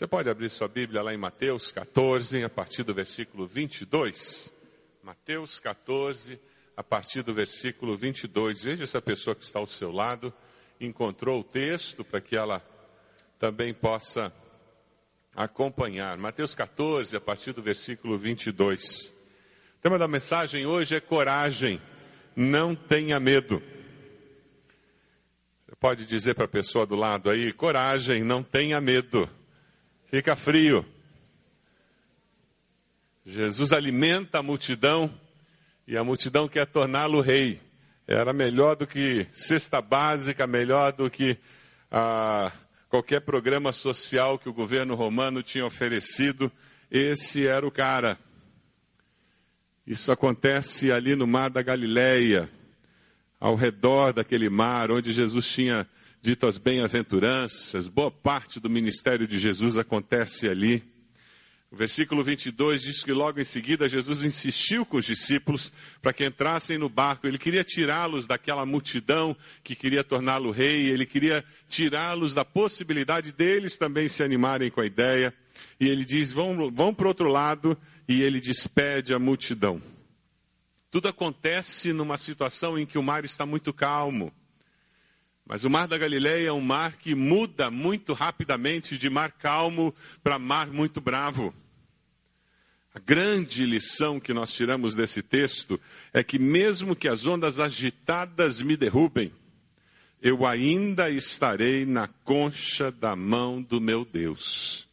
Você pode abrir sua Bíblia lá em Mateus 14, a partir do versículo 22. Mateus 14, a partir do versículo 22. Veja se a pessoa que está ao seu lado encontrou o texto para que ela também possa acompanhar. Mateus 14, a partir do versículo 22. O tema da mensagem hoje é coragem, não tenha medo. Você pode dizer para a pessoa do lado aí: coragem, não tenha medo. Fica frio. Jesus alimenta a multidão e a multidão quer torná-lo rei. Era melhor do que cesta básica, melhor do que ah, qualquer programa social que o governo romano tinha oferecido. Esse era o cara. Isso acontece ali no mar da Galileia, ao redor daquele mar onde Jesus tinha dito as bem-aventuranças. Boa parte do ministério de Jesus acontece ali. O versículo 22 diz que logo em seguida Jesus insistiu com os discípulos para que entrassem no barco. Ele queria tirá-los daquela multidão que queria torná-lo rei, ele queria tirá-los da possibilidade deles também se animarem com a ideia. E ele diz: vão, vão para o outro lado, e ele despede a multidão. Tudo acontece numa situação em que o mar está muito calmo. Mas o mar da Galileia é um mar que muda muito rapidamente de mar calmo para mar muito bravo. A grande lição que nós tiramos desse texto é que, mesmo que as ondas agitadas me derrubem, eu ainda estarei na concha da mão do meu Deus.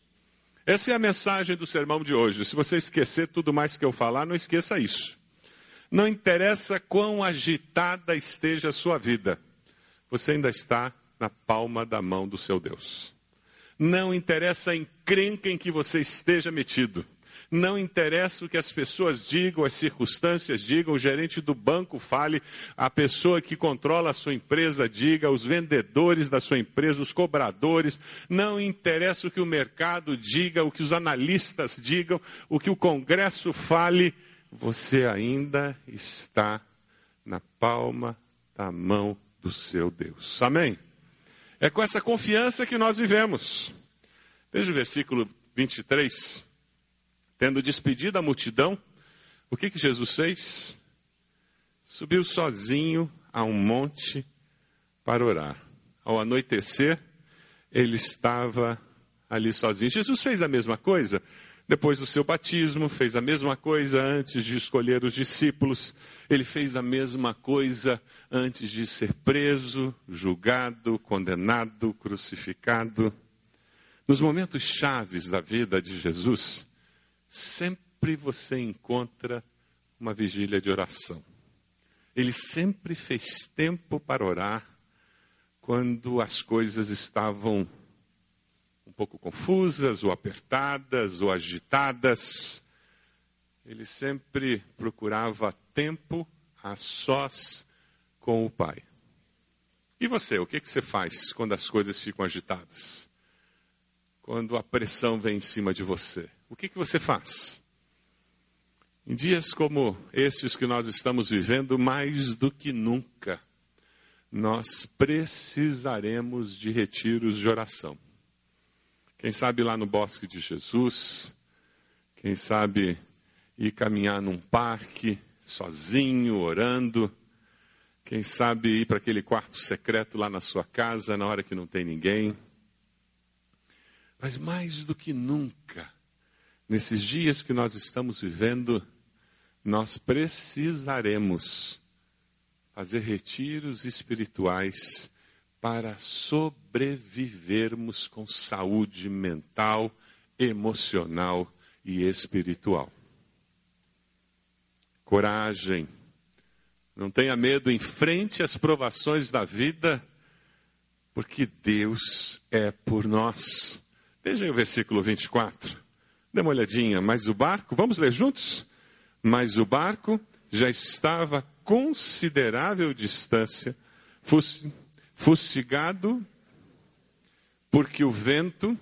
Essa é a mensagem do sermão de hoje. Se você esquecer tudo mais que eu falar, não esqueça isso. Não interessa quão agitada esteja a sua vida você ainda está na palma da mão do seu Deus. Não interessa a encrenca em que você esteja metido. Não interessa o que as pessoas digam, as circunstâncias digam, o gerente do banco fale, a pessoa que controla a sua empresa diga, os vendedores da sua empresa, os cobradores. Não interessa o que o mercado diga, o que os analistas digam, o que o Congresso fale, você ainda está na palma da mão do seu Deus. Amém? É com essa confiança que nós vivemos. Veja o versículo 23. Tendo despedido a multidão, o que, que Jesus fez? Subiu sozinho a um monte para orar. Ao anoitecer, ele estava ali sozinho. Jesus fez a mesma coisa depois do seu batismo, fez a mesma coisa antes de escolher os discípulos, ele fez a mesma coisa antes de ser preso, julgado, condenado, crucificado. Nos momentos chaves da vida de Jesus, sempre você encontra uma vigília de oração. Ele sempre fez tempo para orar quando as coisas estavam pouco confusas, ou apertadas, ou agitadas. Ele sempre procurava tempo a sós com o Pai. E você, o que, que você faz quando as coisas ficam agitadas? Quando a pressão vem em cima de você? O que, que você faz? Em dias como esses que nós estamos vivendo, mais do que nunca, nós precisaremos de retiros de oração. Quem sabe lá no Bosque de Jesus, quem sabe ir caminhar num parque, sozinho, orando, quem sabe ir para aquele quarto secreto lá na sua casa, na hora que não tem ninguém. Mas mais do que nunca, nesses dias que nós estamos vivendo, nós precisaremos fazer retiros espirituais para sobrevivermos com saúde mental, emocional e espiritual. Coragem. Não tenha medo, enfrente as provações da vida, porque Deus é por nós. Vejam o versículo 24. Dê uma olhadinha. Mas o barco, vamos ler juntos? Mas o barco já estava a considerável distância, fustigado, porque o vento,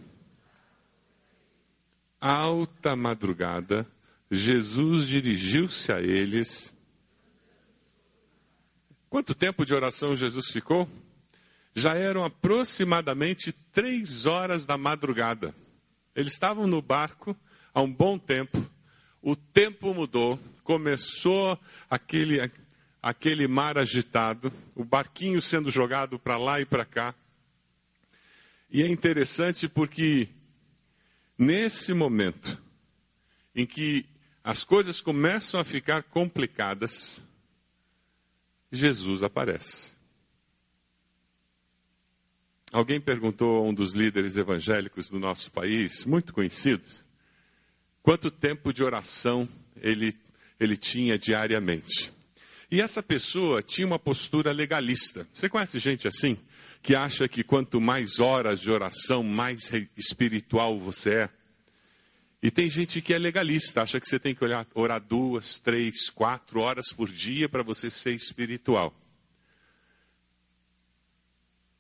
alta madrugada, Jesus dirigiu-se a eles. Quanto tempo de oração Jesus ficou? Já eram aproximadamente três horas da madrugada. Eles estavam no barco há um bom tempo, o tempo mudou, começou aquele, aquele mar agitado, o barquinho sendo jogado para lá e para cá. E é interessante porque nesse momento em que as coisas começam a ficar complicadas, Jesus aparece. Alguém perguntou a um dos líderes evangélicos do nosso país, muito conhecido, quanto tempo de oração ele, ele tinha diariamente. E essa pessoa tinha uma postura legalista. Você conhece gente assim? Que acha que quanto mais horas de oração, mais espiritual você é? E tem gente que é legalista, acha que você tem que orar, orar duas, três, quatro horas por dia para você ser espiritual.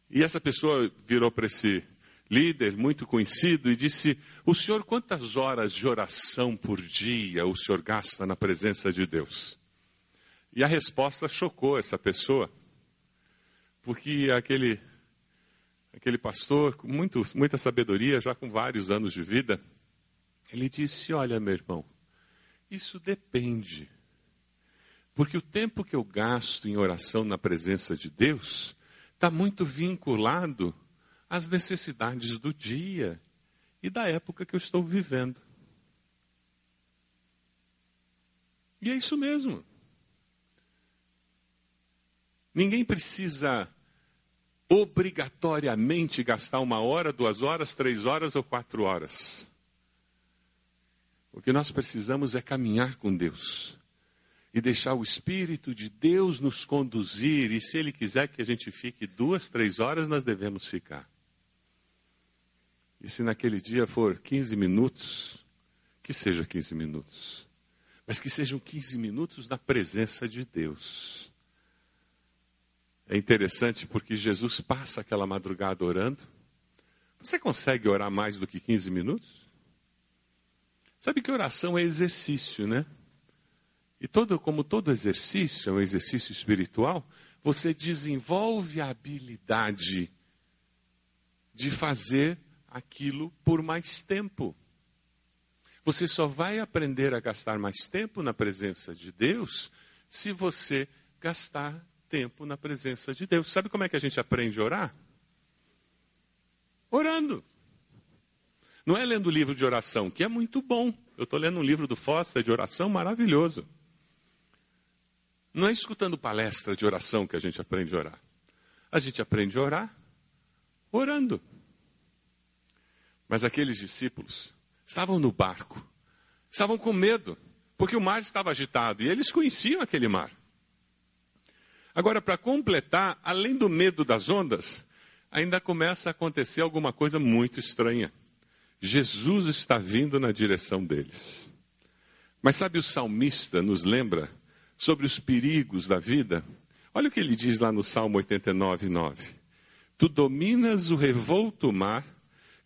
E essa pessoa virou para esse líder muito conhecido e disse: O senhor, quantas horas de oração por dia o senhor gasta na presença de Deus? E a resposta chocou essa pessoa, porque aquele, aquele pastor, com muito, muita sabedoria, já com vários anos de vida, ele disse: Olha, meu irmão, isso depende. Porque o tempo que eu gasto em oração na presença de Deus está muito vinculado às necessidades do dia e da época que eu estou vivendo. E é isso mesmo. Ninguém precisa obrigatoriamente gastar uma hora, duas horas, três horas ou quatro horas. O que nós precisamos é caminhar com Deus e deixar o Espírito de Deus nos conduzir. E se Ele quiser que a gente fique duas, três horas, nós devemos ficar. E se naquele dia for 15 minutos, que seja 15 minutos. Mas que sejam 15 minutos na presença de Deus. É interessante porque Jesus passa aquela madrugada orando. Você consegue orar mais do que 15 minutos? Sabe que oração é exercício, né? E todo, como todo exercício é um exercício espiritual, você desenvolve a habilidade de fazer aquilo por mais tempo. Você só vai aprender a gastar mais tempo na presença de Deus se você gastar tempo na presença de Deus. Sabe como é que a gente aprende a orar? Orando. Não é lendo livro de oração, que é muito bom. Eu estou lendo um livro do Foster de oração maravilhoso. Não é escutando palestra de oração que a gente aprende a orar. A gente aprende a orar orando. Mas aqueles discípulos estavam no barco, estavam com medo, porque o mar estava agitado e eles conheciam aquele mar. Agora, para completar, além do medo das ondas, ainda começa a acontecer alguma coisa muito estranha. Jesus está vindo na direção deles. Mas sabe, o salmista nos lembra sobre os perigos da vida? Olha o que ele diz lá no Salmo 89, 9. Tu dominas o revolto mar,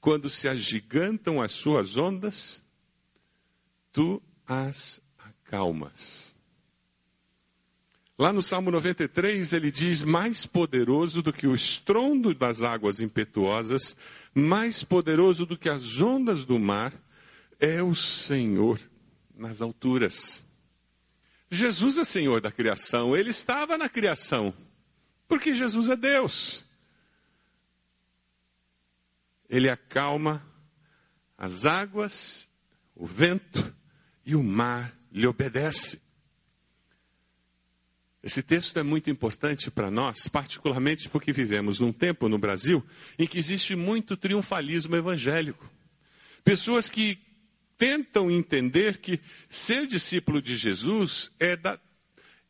quando se agigantam as suas ondas, tu as acalmas. Lá no Salmo 93, ele diz: Mais poderoso do que o estrondo das águas impetuosas, mais poderoso do que as ondas do mar, é o Senhor nas alturas. Jesus é Senhor da criação, ele estava na criação, porque Jesus é Deus. Ele acalma as águas, o vento e o mar lhe obedece. Esse texto é muito importante para nós, particularmente porque vivemos num tempo no Brasil em que existe muito triunfalismo evangélico. Pessoas que tentam entender que ser discípulo de Jesus é, da,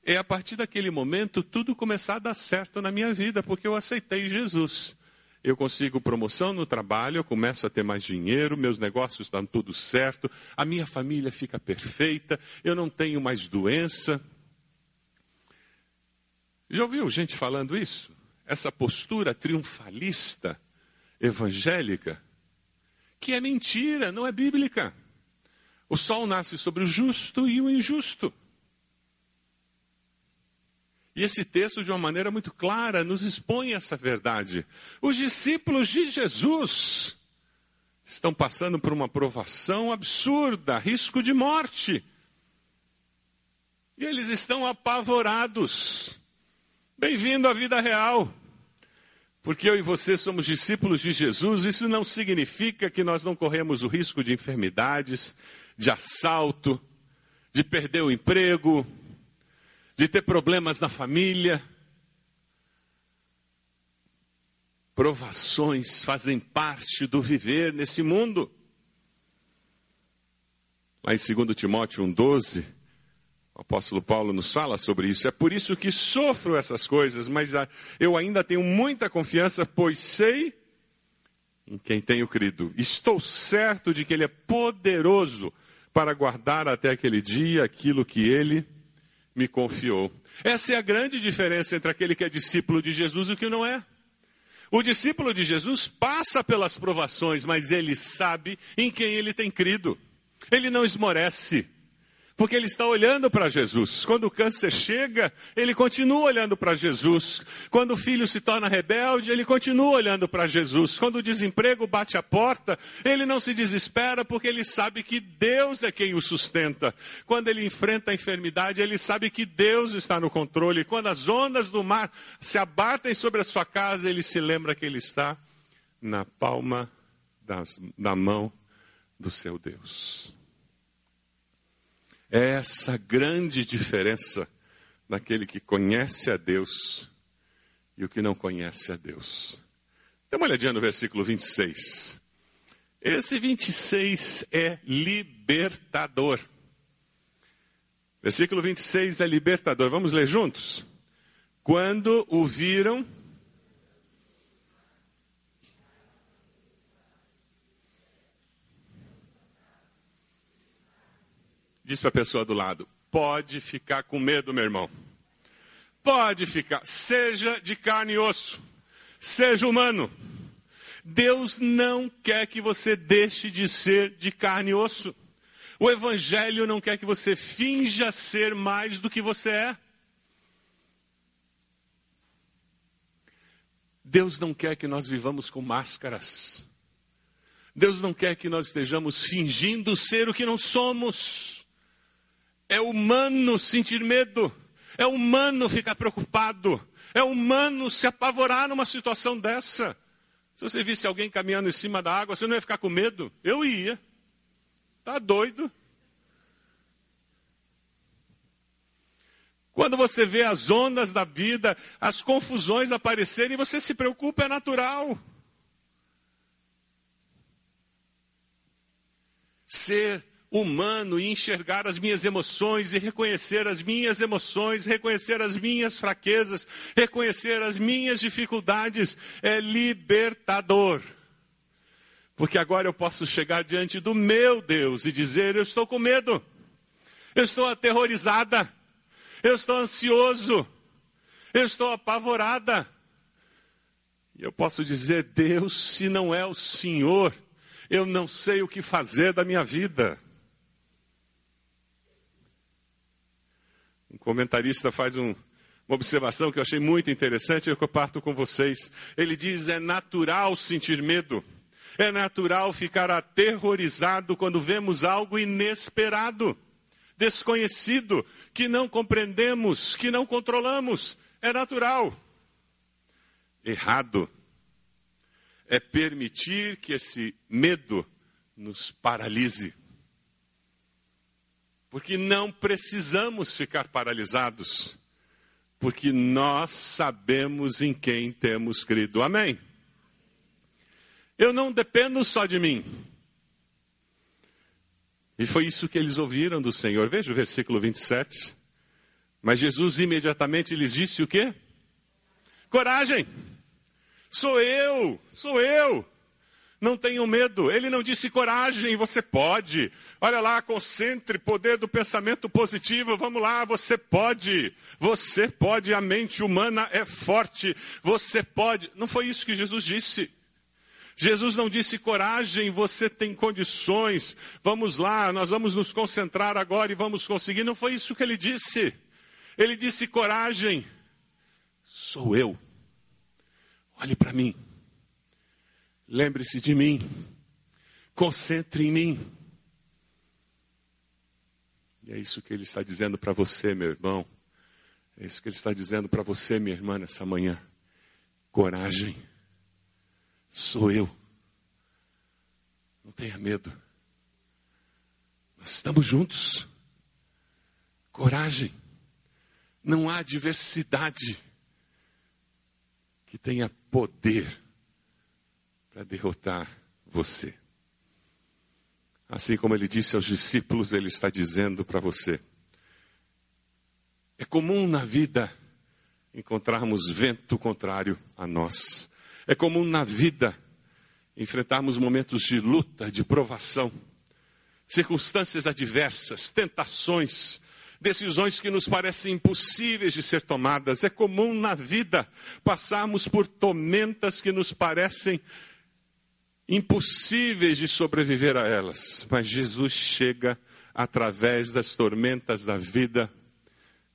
é a partir daquele momento tudo começar a dar certo na minha vida, porque eu aceitei Jesus. Eu consigo promoção no trabalho, eu começo a ter mais dinheiro, meus negócios estão tudo certo, a minha família fica perfeita, eu não tenho mais doença. Já ouviu gente falando isso? Essa postura triunfalista evangélica, que é mentira, não é bíblica. O sol nasce sobre o justo e o injusto. E esse texto, de uma maneira muito clara, nos expõe essa verdade. Os discípulos de Jesus estão passando por uma provação absurda, risco de morte. E eles estão apavorados. Bem-vindo à vida real. Porque eu e você somos discípulos de Jesus, isso não significa que nós não corremos o risco de enfermidades, de assalto, de perder o emprego, de ter problemas na família. Provações fazem parte do viver nesse mundo. Lá em 2 Timóteo 1,12, o apóstolo Paulo nos fala sobre isso. É por isso que sofro essas coisas, mas eu ainda tenho muita confiança, pois sei em quem tenho crido. Estou certo de que Ele é poderoso para guardar até aquele dia aquilo que Ele me confiou. Essa é a grande diferença entre aquele que é discípulo de Jesus e o que não é. O discípulo de Jesus passa pelas provações, mas ele sabe em quem ele tem crido. Ele não esmorece, porque ele está olhando para Jesus. Quando o câncer chega, ele continua olhando para Jesus. Quando o filho se torna rebelde, ele continua olhando para Jesus. Quando o desemprego bate a porta, ele não se desespera, porque ele sabe que Deus é quem o sustenta. Quando ele enfrenta a enfermidade, ele sabe que Deus está no controle. Quando as ondas do mar se abatem sobre a sua casa, ele se lembra que ele está na palma das, da mão do seu Deus. É essa grande diferença naquele que conhece a Deus e o que não conhece a Deus. Dê uma olhadinha no versículo 26. Esse 26 é libertador. Versículo 26 é libertador. Vamos ler juntos? Quando o viram, Diz para a pessoa do lado: pode ficar com medo, meu irmão. Pode ficar. Seja de carne e osso. Seja humano. Deus não quer que você deixe de ser de carne e osso. O Evangelho não quer que você finja ser mais do que você é. Deus não quer que nós vivamos com máscaras. Deus não quer que nós estejamos fingindo ser o que não somos. É humano sentir medo. É humano ficar preocupado. É humano se apavorar numa situação dessa. Se você visse alguém caminhando em cima da água, você não ia ficar com medo? Eu ia. Tá doido? Quando você vê as ondas da vida, as confusões aparecerem, você se preocupa, é natural. Ser humano e enxergar as minhas emoções e reconhecer as minhas emoções, reconhecer as minhas fraquezas, reconhecer as minhas dificuldades é libertador. Porque agora eu posso chegar diante do meu Deus e dizer: Eu estou com medo, eu estou aterrorizada, eu estou ansioso, eu estou apavorada. E eu posso dizer: Deus, se não é o Senhor, eu não sei o que fazer da minha vida. Comentarista faz um, uma observação que eu achei muito interessante e eu parto com vocês. Ele diz: é natural sentir medo. É natural ficar aterrorizado quando vemos algo inesperado, desconhecido, que não compreendemos, que não controlamos. É natural. Errado é permitir que esse medo nos paralise. Porque não precisamos ficar paralisados, porque nós sabemos em quem temos crido. Amém? Eu não dependo só de mim. E foi isso que eles ouviram do Senhor. Veja o versículo 27. Mas Jesus imediatamente lhes disse o quê? Coragem! Sou eu, sou eu. Não tenham medo. Ele não disse coragem, você pode. Olha lá, concentre poder do pensamento positivo. Vamos lá, você pode. Você pode. A mente humana é forte. Você pode. Não foi isso que Jesus disse. Jesus não disse coragem, você tem condições. Vamos lá, nós vamos nos concentrar agora e vamos conseguir. Não foi isso que ele disse. Ele disse coragem. Sou eu. Olhe para mim. Lembre-se de mim. concentre em mim. E é isso que ele está dizendo para você, meu irmão. É isso que ele está dizendo para você, minha irmã, nessa manhã. Coragem. Sou eu. Não tenha medo. Nós estamos juntos. Coragem. Não há diversidade que tenha poder para derrotar você. Assim como ele disse aos discípulos, ele está dizendo para você. É comum na vida encontrarmos vento contrário a nós. É comum na vida enfrentarmos momentos de luta, de provação, circunstâncias adversas, tentações, decisões que nos parecem impossíveis de ser tomadas. É comum na vida passarmos por tormentas que nos parecem impossíveis de sobreviver a elas. Mas Jesus chega através das tormentas da vida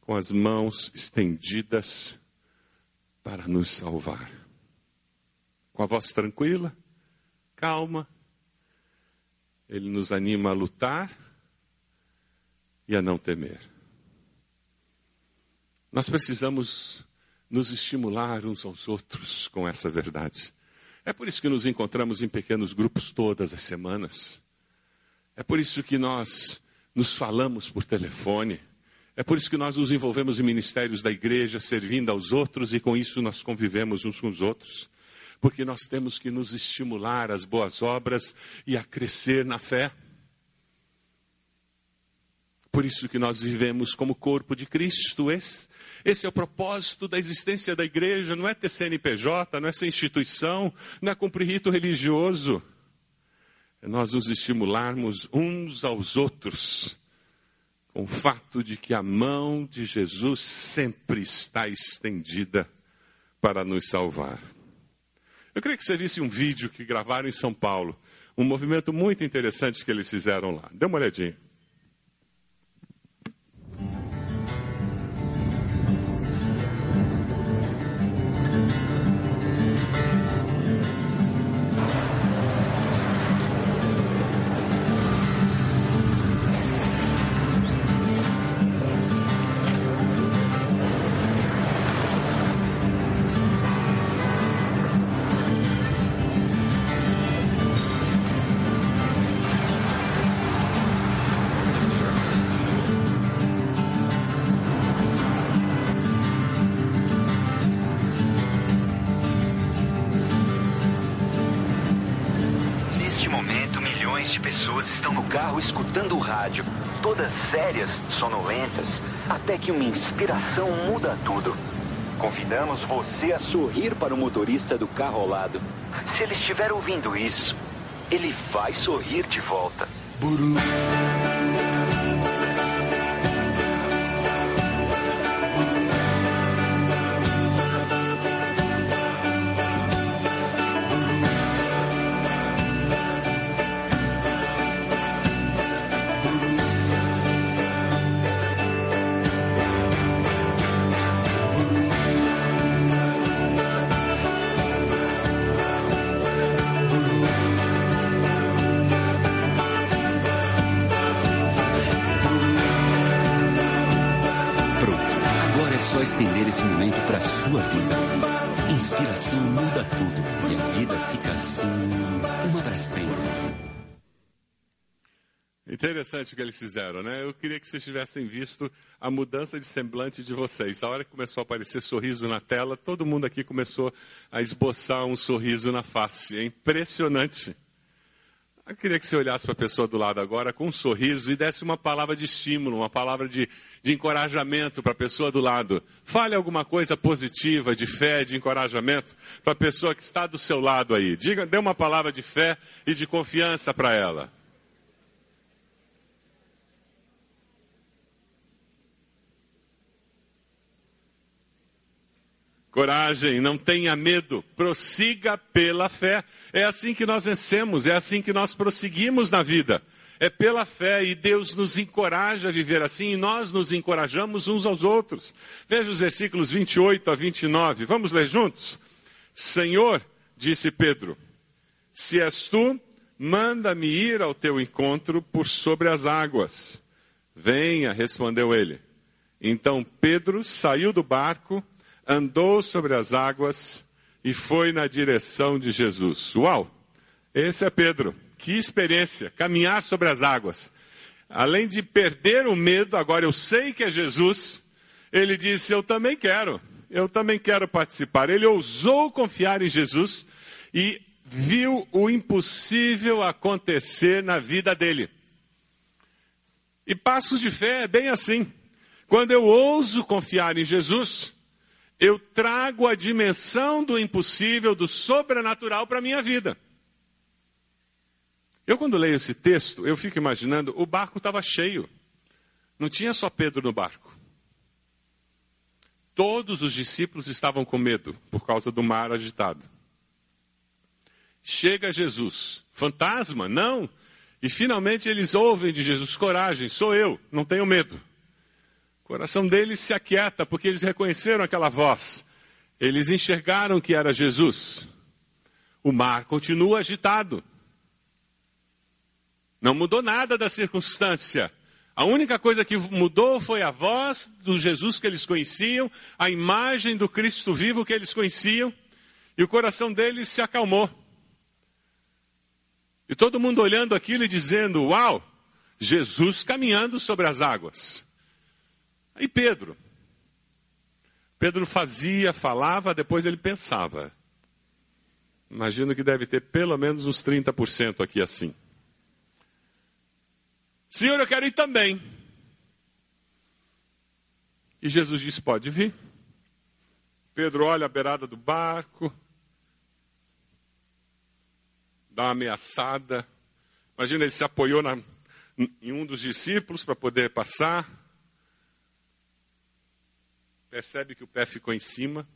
com as mãos estendidas para nos salvar. Com a voz tranquila, calma, ele nos anima a lutar e a não temer. Nós precisamos nos estimular uns aos outros com essa verdade. É por isso que nos encontramos em pequenos grupos todas as semanas. É por isso que nós nos falamos por telefone. É por isso que nós nos envolvemos em ministérios da igreja, servindo aos outros e com isso nós convivemos uns com os outros. Porque nós temos que nos estimular às boas obras e a crescer na fé. Por isso que nós vivemos como corpo de Cristo. Esse, esse é o propósito da existência da igreja. Não é ter CNPJ, não é ser instituição, não é cumprir rito religioso. É nós nos estimularmos uns aos outros com o fato de que a mão de Jesus sempre está estendida para nos salvar. Eu queria que você visse um vídeo que gravaram em São Paulo, um movimento muito interessante que eles fizeram lá. Dê uma olhadinha. Todas sérias, sonolentas, até que uma inspiração muda tudo. Convidamos você a sorrir para o motorista do carro ao lado. Se ele estiver ouvindo isso, ele vai sorrir de volta. Buru. Interessante o que eles fizeram, né? Eu queria que vocês tivessem visto a mudança de semblante de vocês. A hora que começou a aparecer sorriso na tela, todo mundo aqui começou a esboçar um sorriso na face. É impressionante. Eu queria que você olhasse para a pessoa do lado agora com um sorriso e desse uma palavra de estímulo, uma palavra de, de encorajamento para a pessoa do lado. Fale alguma coisa positiva, de fé, de encorajamento para a pessoa que está do seu lado aí. Diga, dê uma palavra de fé e de confiança para ela. Coragem, não tenha medo, prossiga pela fé. É assim que nós vencemos, é assim que nós prosseguimos na vida. É pela fé e Deus nos encoraja a viver assim e nós nos encorajamos uns aos outros. Veja os versículos 28 a 29. Vamos ler juntos? Senhor, disse Pedro, se és tu, manda-me ir ao teu encontro por sobre as águas. Venha, respondeu ele. Então Pedro saiu do barco, andou sobre as águas e foi na direção de Jesus. Uau! Esse é Pedro. Que experiência! Caminhar sobre as águas. Além de perder o medo, agora eu sei que é Jesus, ele disse: Eu também quero, eu também quero participar. Ele ousou confiar em Jesus e viu o impossível acontecer na vida dele. E passos de fé é bem assim. Quando eu ouso confiar em Jesus, eu trago a dimensão do impossível, do sobrenatural para a minha vida. Eu, quando leio esse texto, eu fico imaginando, o barco estava cheio. Não tinha só Pedro no barco. Todos os discípulos estavam com medo por causa do mar agitado. Chega Jesus. Fantasma? Não. E finalmente eles ouvem de Jesus: coragem, sou eu, não tenho medo. O coração deles se aquieta porque eles reconheceram aquela voz. Eles enxergaram que era Jesus. O mar continua agitado. Não mudou nada da circunstância. A única coisa que mudou foi a voz do Jesus que eles conheciam, a imagem do Cristo vivo que eles conheciam, e o coração deles se acalmou. E todo mundo olhando aquilo e dizendo: Uau, Jesus caminhando sobre as águas. Aí Pedro. Pedro fazia, falava, depois ele pensava. Imagino que deve ter pelo menos uns 30% aqui assim. Senhor, eu quero ir também. E Jesus disse: Pode vir. Pedro olha a beirada do barco, dá uma ameaçada. Imagina, ele se apoiou na, em um dos discípulos para poder passar. Percebe que o pé ficou em cima.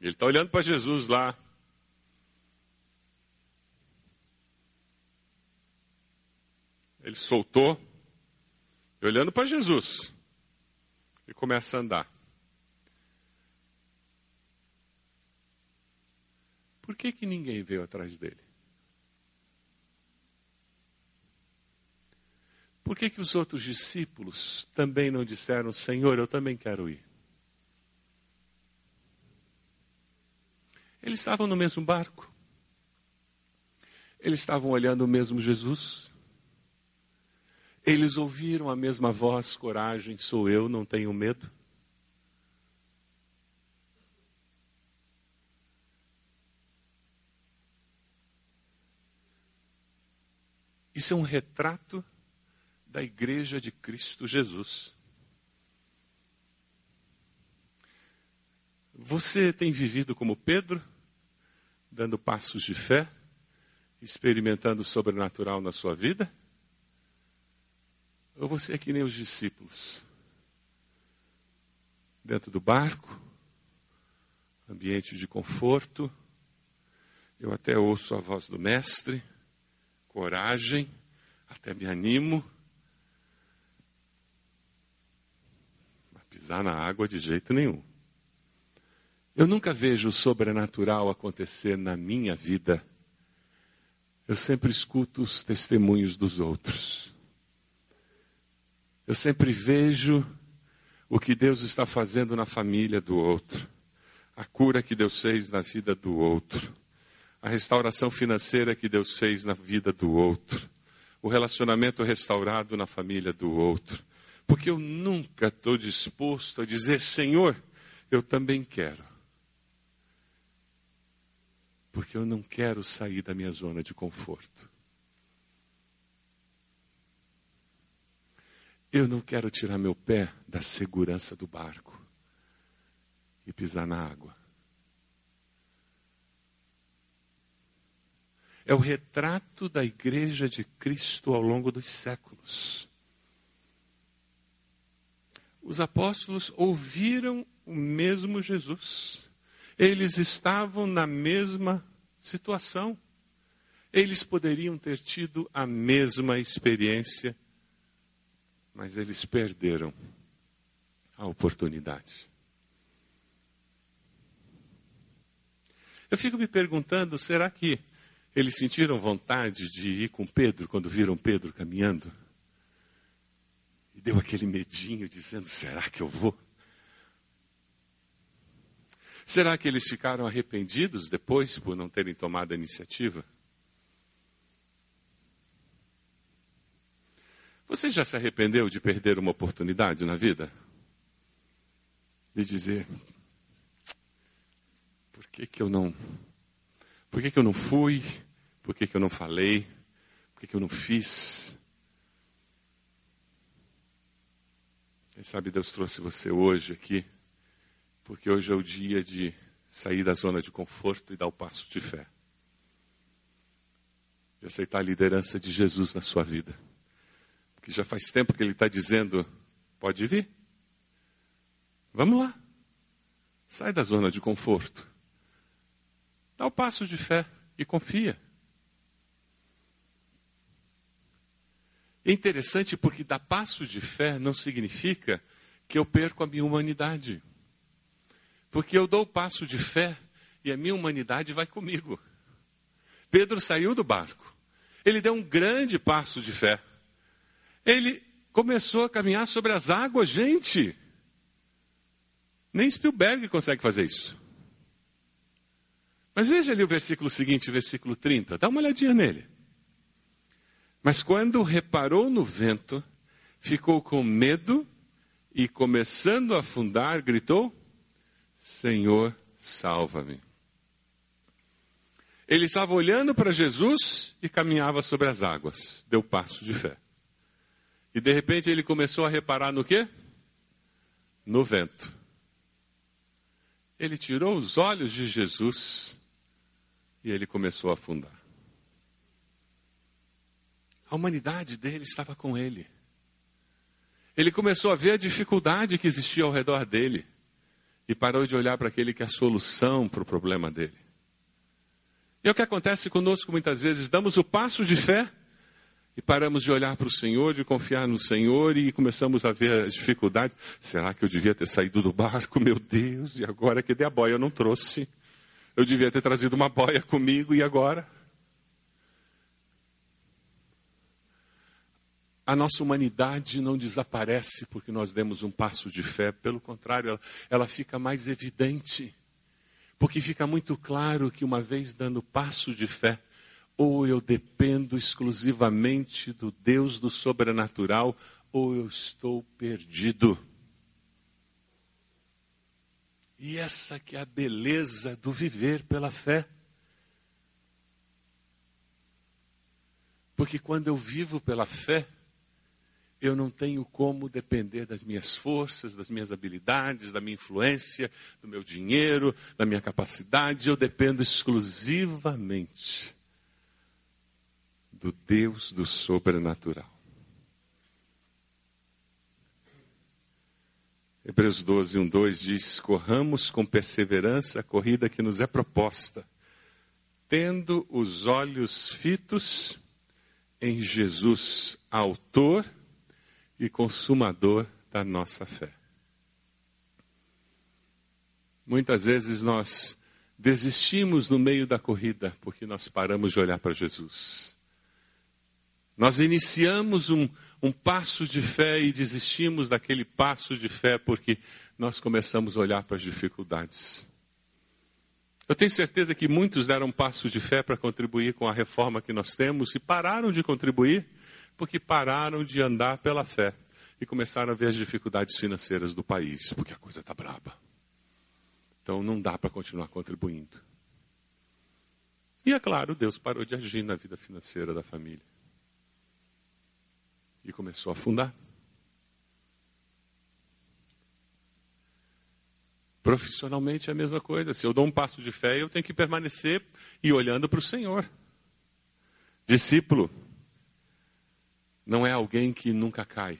Ele está olhando para Jesus lá, Ele soltou, e olhando para Jesus, e começa a andar. Por que, que ninguém veio atrás dele? Por que, que os outros discípulos também não disseram, Senhor, eu também quero ir? Eles estavam no mesmo barco. Eles estavam olhando o mesmo Jesus. Eles ouviram a mesma voz: coragem, sou eu, não tenho medo. Isso é um retrato da igreja de Cristo Jesus. Você tem vivido como Pedro, dando passos de fé, experimentando o sobrenatural na sua vida? Ou você é que nem os discípulos? Dentro do barco, ambiente de conforto, eu até ouço a voz do Mestre, coragem, até me animo. Pisar na água de jeito nenhum. Eu nunca vejo o sobrenatural acontecer na minha vida. Eu sempre escuto os testemunhos dos outros. Eu sempre vejo o que Deus está fazendo na família do outro, a cura que Deus fez na vida do outro, a restauração financeira que Deus fez na vida do outro, o relacionamento restaurado na família do outro. Porque eu nunca estou disposto a dizer, Senhor, eu também quero. Porque eu não quero sair da minha zona de conforto. Eu não quero tirar meu pé da segurança do barco e pisar na água. É o retrato da igreja de Cristo ao longo dos séculos. Os apóstolos ouviram o mesmo Jesus. Eles estavam na mesma situação. Eles poderiam ter tido a mesma experiência mas eles perderam a oportunidade. Eu fico me perguntando, será que Eles sentiram vontade de ir com Pedro quando viram Pedro caminhando? E deu aquele medinho dizendo: será que eu vou? Será que eles ficaram arrependidos depois por não terem tomado a iniciativa? Você já se arrependeu de perder uma oportunidade na vida? De dizer, por que, que eu não. Por que, que eu não fui? Por que, que eu não falei? Por que, que eu não fiz? Quem sabe Deus trouxe você hoje aqui, porque hoje é o dia de sair da zona de conforto e dar o passo de fé. De aceitar a liderança de Jesus na sua vida. Porque já faz tempo que Ele está dizendo: pode vir. Vamos lá. Sai da zona de conforto. Dá o passo de fé e confia. É interessante porque dar passo de fé não significa que eu perco a minha humanidade. Porque eu dou o passo de fé e a minha humanidade vai comigo. Pedro saiu do barco. Ele deu um grande passo de fé. Ele começou a caminhar sobre as águas, gente. Nem Spielberg consegue fazer isso. Mas veja ali o versículo seguinte, o versículo 30. Dá uma olhadinha nele. Mas quando reparou no vento, ficou com medo e, começando a afundar, gritou: Senhor, salva-me. Ele estava olhando para Jesus e caminhava sobre as águas. Deu passo de fé. E de repente ele começou a reparar no quê? No vento. Ele tirou os olhos de Jesus e ele começou a afundar. A humanidade dele estava com ele. Ele começou a ver a dificuldade que existia ao redor dele e parou de olhar para aquele que é a solução para o problema dele. E é o que acontece conosco muitas vezes, damos o passo de fé e paramos de olhar para o Senhor, de confiar no Senhor e começamos a ver as dificuldades. Será que eu devia ter saído do barco? Meu Deus, e agora que dei a boia eu não trouxe. Eu devia ter trazido uma boia comigo e agora? A nossa humanidade não desaparece porque nós demos um passo de fé, pelo contrário, ela, ela fica mais evidente. Porque fica muito claro que uma vez dando passo de fé, ou eu dependo exclusivamente do Deus do sobrenatural, ou eu estou perdido. E essa que é a beleza do viver pela fé. Porque quando eu vivo pela fé, eu não tenho como depender das minhas forças, das minhas habilidades, da minha influência, do meu dinheiro, da minha capacidade, eu dependo exclusivamente do Deus do sobrenatural. Hebreus 12, 1, 2 diz: Corramos com perseverança a corrida que nos é proposta, tendo os olhos fitos em Jesus, Autor e Consumador da nossa fé. Muitas vezes nós desistimos no meio da corrida porque nós paramos de olhar para Jesus. Nós iniciamos um, um passo de fé e desistimos daquele passo de fé porque nós começamos a olhar para as dificuldades. Eu tenho certeza que muitos deram passos de fé para contribuir com a reforma que nós temos e pararam de contribuir porque pararam de andar pela fé e começaram a ver as dificuldades financeiras do país, porque a coisa está braba. Então não dá para continuar contribuindo. E é claro, Deus parou de agir na vida financeira da família e começou a afundar. Profissionalmente é a mesma coisa. Se eu dou um passo de fé, eu tenho que permanecer e olhando para o Senhor. Discípulo não é alguém que nunca cai.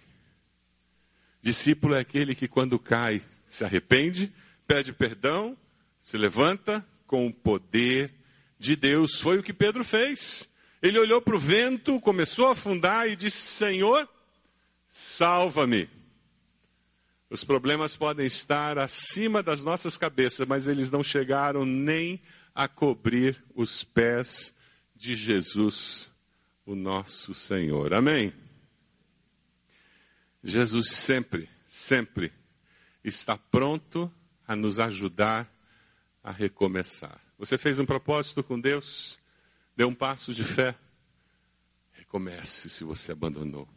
Discípulo é aquele que, quando cai, se arrepende, pede perdão, se levanta com o poder de Deus. Foi o que Pedro fez. Ele olhou para o vento, começou a afundar e disse: Senhor, salva-me. Os problemas podem estar acima das nossas cabeças, mas eles não chegaram nem a cobrir os pés de Jesus, o nosso Senhor. Amém? Jesus sempre, sempre está pronto a nos ajudar a recomeçar. Você fez um propósito com Deus, deu um passo de fé, recomece se você abandonou.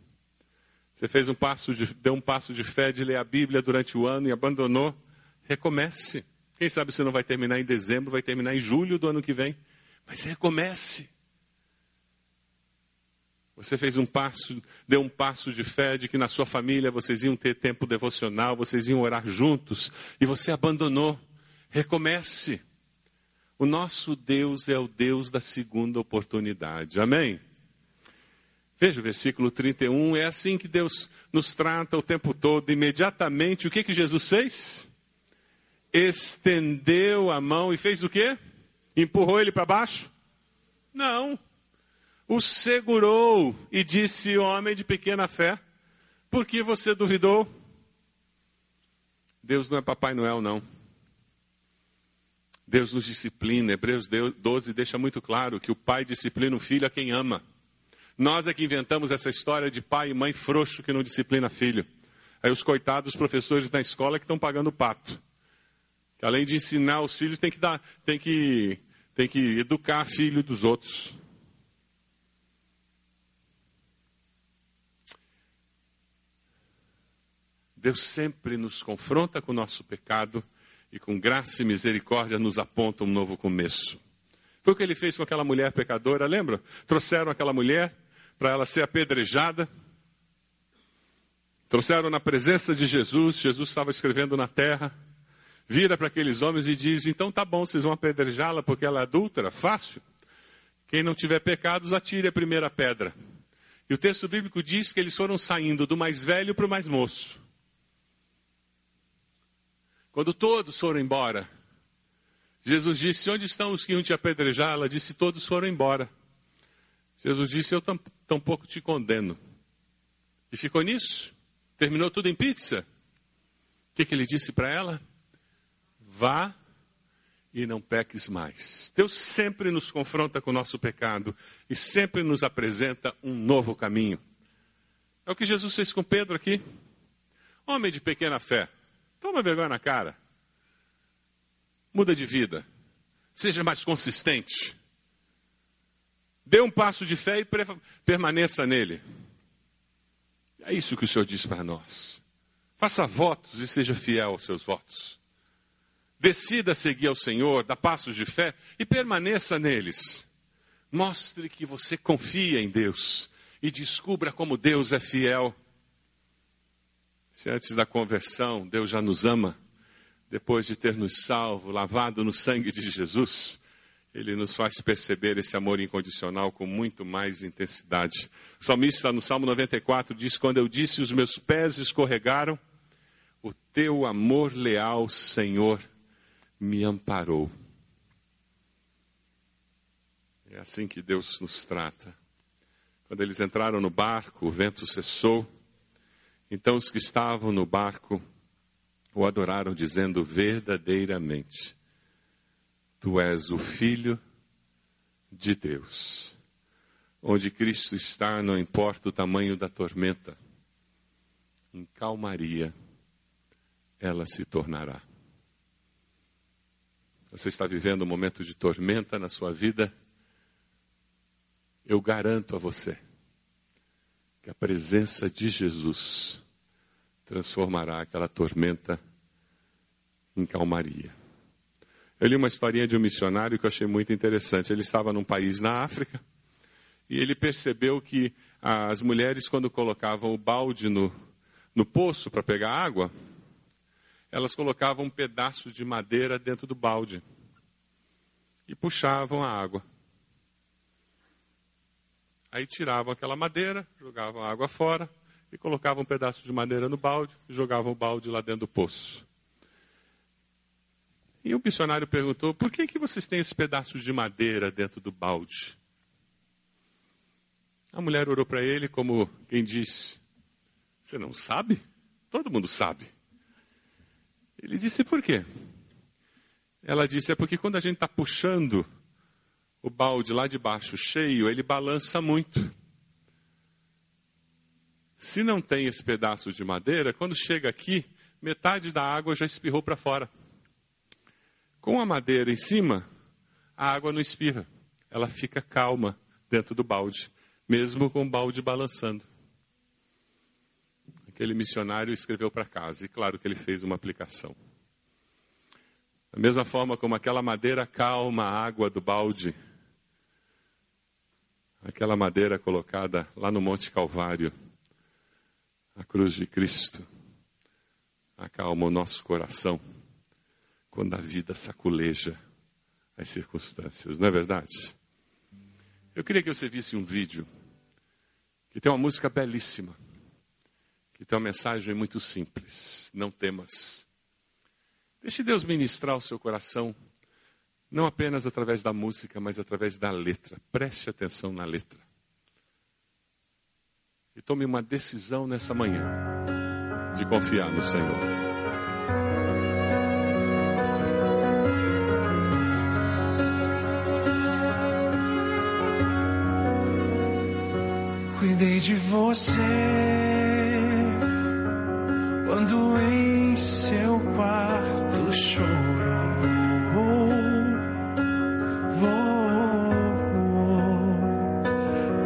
Você fez um passo de, deu um passo de fé de ler a Bíblia durante o ano e abandonou, recomece. Quem sabe você não vai terminar em dezembro, vai terminar em julho do ano que vem, mas recomece. Você fez um passo, deu um passo de fé de que na sua família vocês iam ter tempo devocional, vocês iam orar juntos, e você abandonou. Recomece. O nosso Deus é o Deus da segunda oportunidade. Amém? Veja o versículo 31, é assim que Deus nos trata o tempo todo. Imediatamente, o que, que Jesus fez? Estendeu a mão e fez o quê? Empurrou ele para baixo? Não o segurou e disse: Homem de pequena fé, por que você duvidou? Deus não é Papai Noel, não. Deus nos disciplina. Hebreus 12 deixa muito claro que o pai disciplina o filho a quem ama. Nós é que inventamos essa história de pai e mãe frouxo que não disciplina filho. Aí os coitados professores da escola que estão pagando o pato. Além de ensinar os filhos, tem que dar, tem que, tem que educar filho dos outros. Deus sempre nos confronta com o nosso pecado e com graça e misericórdia nos aponta um novo começo. Foi o que ele fez com aquela mulher pecadora, lembra? Trouxeram aquela mulher para ela ser apedrejada. Trouxeram na presença de Jesus, Jesus estava escrevendo na terra. Vira para aqueles homens e diz: Então tá bom, vocês vão apedrejá-la porque ela é adúltera? Fácil. Quem não tiver pecados, atire a primeira pedra. E o texto bíblico diz que eles foram saindo do mais velho para o mais moço. Quando todos foram embora, Jesus disse: Onde estão os que iam te apedrejar? Ela disse: Todos foram embora. Jesus disse: Eu tampouco te condeno. E ficou nisso. Terminou tudo em pizza. O que, que ele disse para ela? Vá e não peques mais. Deus sempre nos confronta com o nosso pecado e sempre nos apresenta um novo caminho. É o que Jesus fez com Pedro aqui. Homem de pequena fé. Toma vergonha na cara. Muda de vida. Seja mais consistente. Dê um passo de fé e permaneça nele. É isso que o Senhor diz para nós. Faça votos e seja fiel aos seus votos. Decida seguir ao Senhor, dá passos de fé e permaneça neles. Mostre que você confia em Deus e descubra como Deus é fiel se antes da conversão Deus já nos ama, depois de ter nos salvo, lavado no sangue de Jesus, ele nos faz perceber esse amor incondicional com muito mais intensidade. O salmista no Salmo 94 diz: Quando eu disse os meus pés escorregaram, o teu amor leal, Senhor, me amparou. É assim que Deus nos trata. Quando eles entraram no barco, o vento cessou. Então os que estavam no barco o adoraram, dizendo verdadeiramente: Tu és o Filho de Deus. Onde Cristo está, não importa o tamanho da tormenta, em calmaria ela se tornará. Você está vivendo um momento de tormenta na sua vida? Eu garanto a você que a presença de Jesus transformará aquela tormenta em calmaria. Eu li uma historinha de um missionário que eu achei muito interessante. Ele estava num país na África e ele percebeu que as mulheres, quando colocavam o balde no, no poço para pegar água, elas colocavam um pedaço de madeira dentro do balde e puxavam a água. Aí tiravam aquela madeira, jogavam a água fora, e colocava um pedaço de madeira no balde e jogava o balde lá dentro do poço. E o missionário perguntou: por que, que vocês têm esse pedaço de madeira dentro do balde? A mulher orou para ele como quem diz: Você não sabe? Todo mundo sabe. Ele disse: Por quê? Ela disse: É porque quando a gente está puxando o balde lá de baixo cheio, ele balança muito. Se não tem esse pedaço de madeira, quando chega aqui, metade da água já espirrou para fora. Com a madeira em cima, a água não espirra. Ela fica calma dentro do balde, mesmo com o balde balançando. Aquele missionário escreveu para casa, e claro que ele fez uma aplicação. Da mesma forma como aquela madeira calma a água do balde, aquela madeira colocada lá no Monte Calvário, a cruz de Cristo, acalma o nosso coração quando a vida saculeja as circunstâncias, não é verdade? Eu queria que você visse um vídeo que tem uma música belíssima, que tem uma mensagem muito simples: não temas. Deixe Deus ministrar o seu coração, não apenas através da música, mas através da letra. Preste atenção na letra. E tome uma decisão nessa manhã de confiar no Senhor. Cuidei de você quando em seu quarto chorou.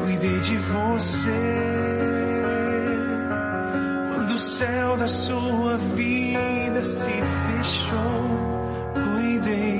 Cuidei de você sua vida se fechou. Cuidei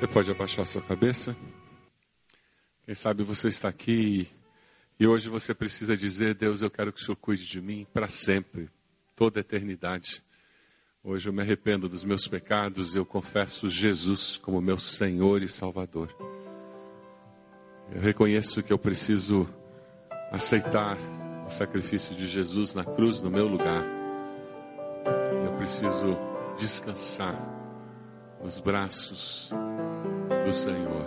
Você pode abaixar sua cabeça? Quem sabe você está aqui e hoje você precisa dizer: Deus, eu quero que o Senhor cuide de mim para sempre, toda a eternidade. Hoje eu me arrependo dos meus pecados, eu confesso Jesus como meu Senhor e Salvador. Eu reconheço que eu preciso aceitar o sacrifício de Jesus na cruz no meu lugar. Eu preciso descansar nos braços do Senhor.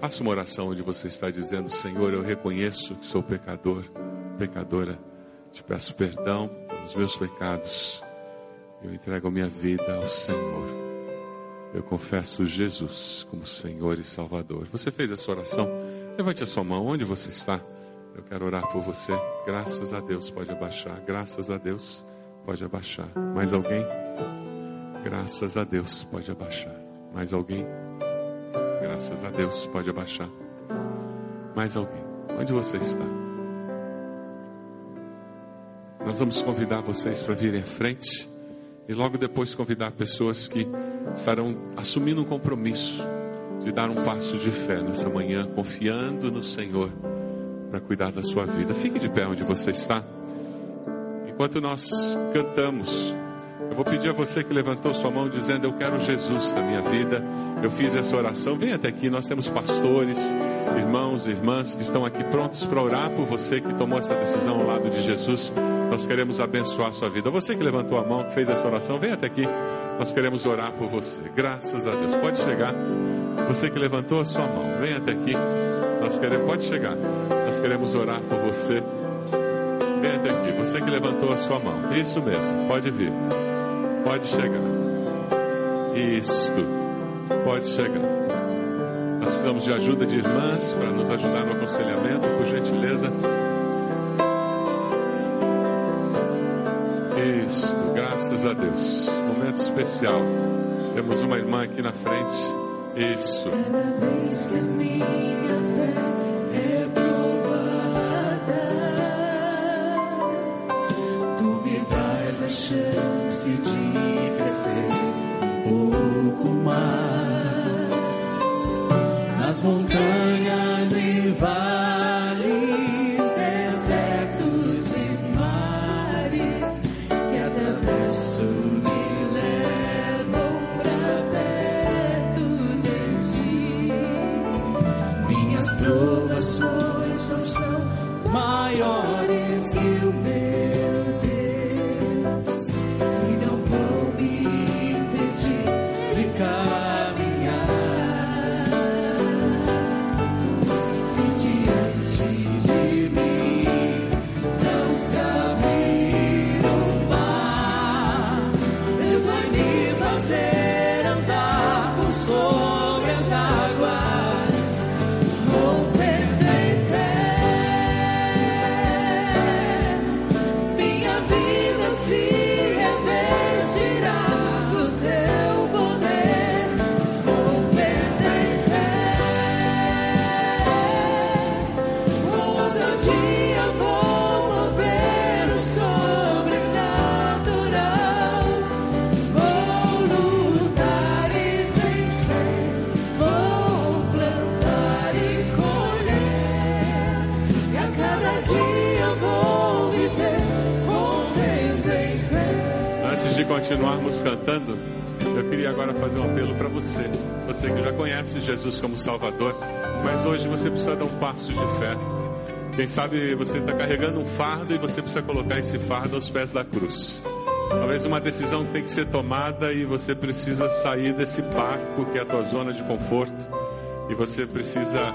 Faça uma oração onde você está dizendo: Senhor, eu reconheço que sou pecador, pecadora. Te peço perdão pelos meus pecados. Eu entrego minha vida ao Senhor. Eu confesso Jesus como Senhor e Salvador. Você fez essa oração? Levante a sua mão onde você está. Eu quero orar por você. Graças a Deus, pode abaixar. Graças a Deus, pode abaixar. Mais alguém? Graças a Deus, pode abaixar. Mais alguém? Graças a Deus, pode abaixar. Mais alguém? Onde você está? Nós vamos convidar vocês para virem à frente e logo depois convidar pessoas que estarão assumindo um compromisso de dar um passo de fé nessa manhã, confiando no Senhor para cuidar da sua vida. Fique de pé onde você está. Enquanto nós cantamos, eu vou pedir a você que levantou sua mão dizendo: Eu quero Jesus na minha vida. Eu fiz essa oração. Venha até aqui. Nós temos pastores, irmãos e irmãs que estão aqui prontos para orar por você que tomou essa decisão ao lado de Jesus. Nós queremos abençoar a sua vida. Você que levantou a mão, que fez essa oração, venha até aqui. Nós queremos orar por você. Graças a Deus. Pode chegar. Você que levantou a sua mão, venha até aqui. Nós queremos, pode chegar. Nós queremos orar por você. Venha até aqui. Você que levantou a sua mão. Isso mesmo. Pode vir. Pode chegar. Isto. Pode chegar. Nós precisamos de ajuda de irmãs para nos ajudar no aconselhamento, por gentileza. Isto, graças a Deus. Momento especial. Temos uma irmã aqui na frente. Isso. Cada vez que a minha fé Jesus como Salvador, mas hoje você precisa dar um passo de fé. Quem sabe você está carregando um fardo e você precisa colocar esse fardo aos pés da cruz. Talvez uma decisão tem que ser tomada e você precisa sair desse barco que é a tua zona de conforto e você precisa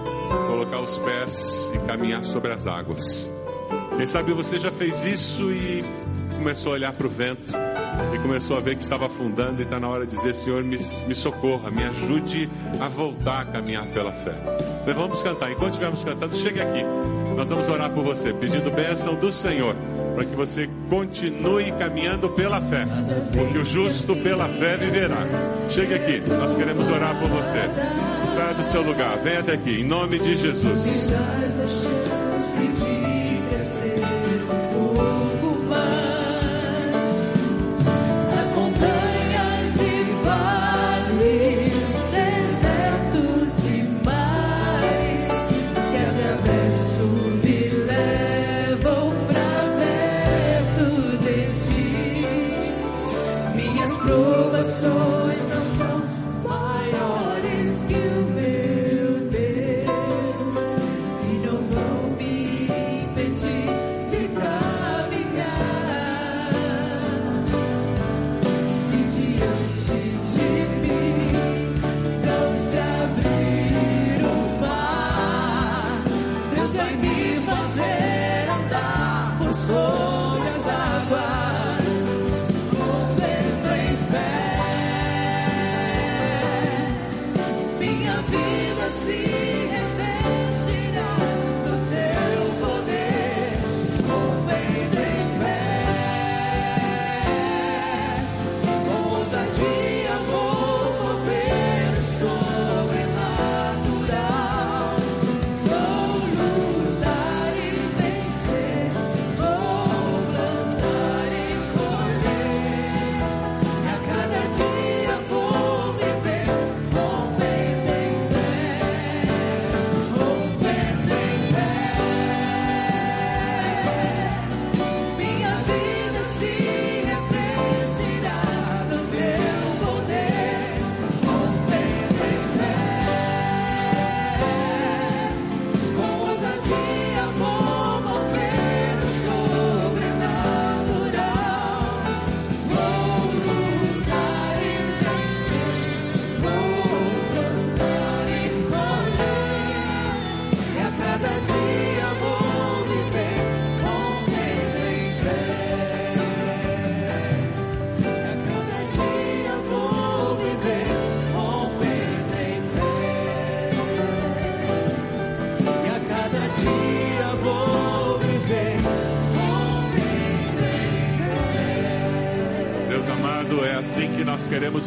colocar os pés e caminhar sobre as águas. Quem sabe você já fez isso e começou a olhar para o vento e começou a ver que estava afundando e está na hora de dizer, Senhor, me, me socorra, me ajude a voltar a caminhar pela fé. Mas vamos cantar. Enquanto estivermos cantando, chegue aqui. Nós vamos orar por você, pedindo bênção do Senhor, para que você continue caminhando pela fé, porque o justo pela fé viverá. Chegue aqui, nós queremos orar por você. Saia do seu lugar, venha até aqui, em nome de Jesus.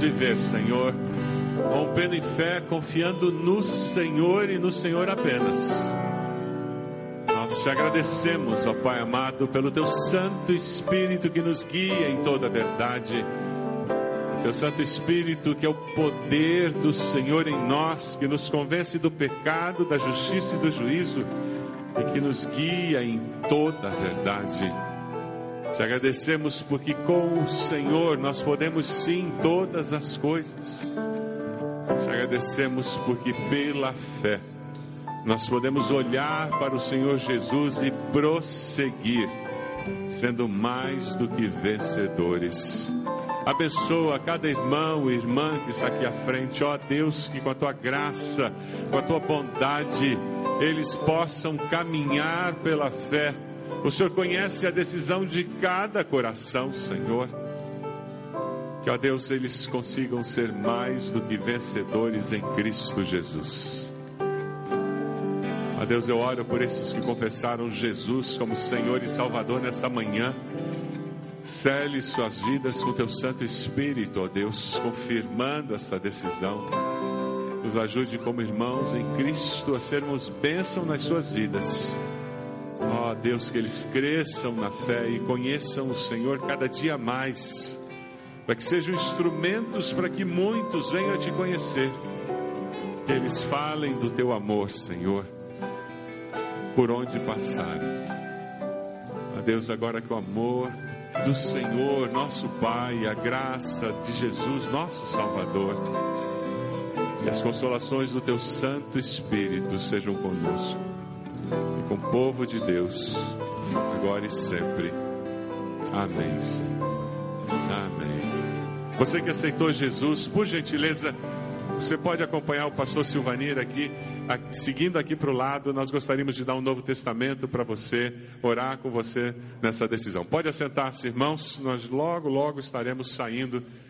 Viver, Senhor. Rompendo em fé, confiando no Senhor e no Senhor apenas. Nós te agradecemos, ó Pai amado, pelo teu Santo Espírito que nos guia em toda a verdade. Teu Santo Espírito, que é o poder do Senhor em nós, que nos convence do pecado, da justiça e do juízo, e que nos guia em toda a verdade. Te agradecemos porque com o Senhor nós podemos sim todas as coisas. Te agradecemos porque pela fé nós podemos olhar para o Senhor Jesus e prosseguir, sendo mais do que vencedores. Abençoa cada irmão e irmã que está aqui à frente, ó Deus, que com a tua graça, com a tua bondade, eles possam caminhar pela fé. O Senhor conhece a decisão de cada coração, Senhor. Que, ó Deus, eles consigam ser mais do que vencedores em Cristo Jesus. Ó Deus, eu oro por esses que confessaram Jesus como Senhor e Salvador nessa manhã. Cele suas vidas com teu Santo Espírito, ó Deus, confirmando essa decisão. Nos ajude como irmãos em Cristo a sermos bênção nas suas vidas. Ó Deus, que eles cresçam na fé e conheçam o Senhor cada dia mais para que sejam instrumentos para que muitos venham a te conhecer. Que eles falem do teu amor, Senhor, por onde passarem. A Deus, agora que o amor do Senhor, nosso Pai, a graça de Jesus, nosso Salvador, e as consolações do teu Santo Espírito sejam conosco e com o povo de Deus, agora e sempre. Amém, Senhor. Amém. Você que aceitou Jesus, por gentileza, você pode acompanhar o pastor Silvanir aqui, aqui seguindo aqui para o lado. Nós gostaríamos de dar um Novo Testamento para você, orar com você nessa decisão. Pode assentar-se, irmãos, nós logo, logo estaremos saindo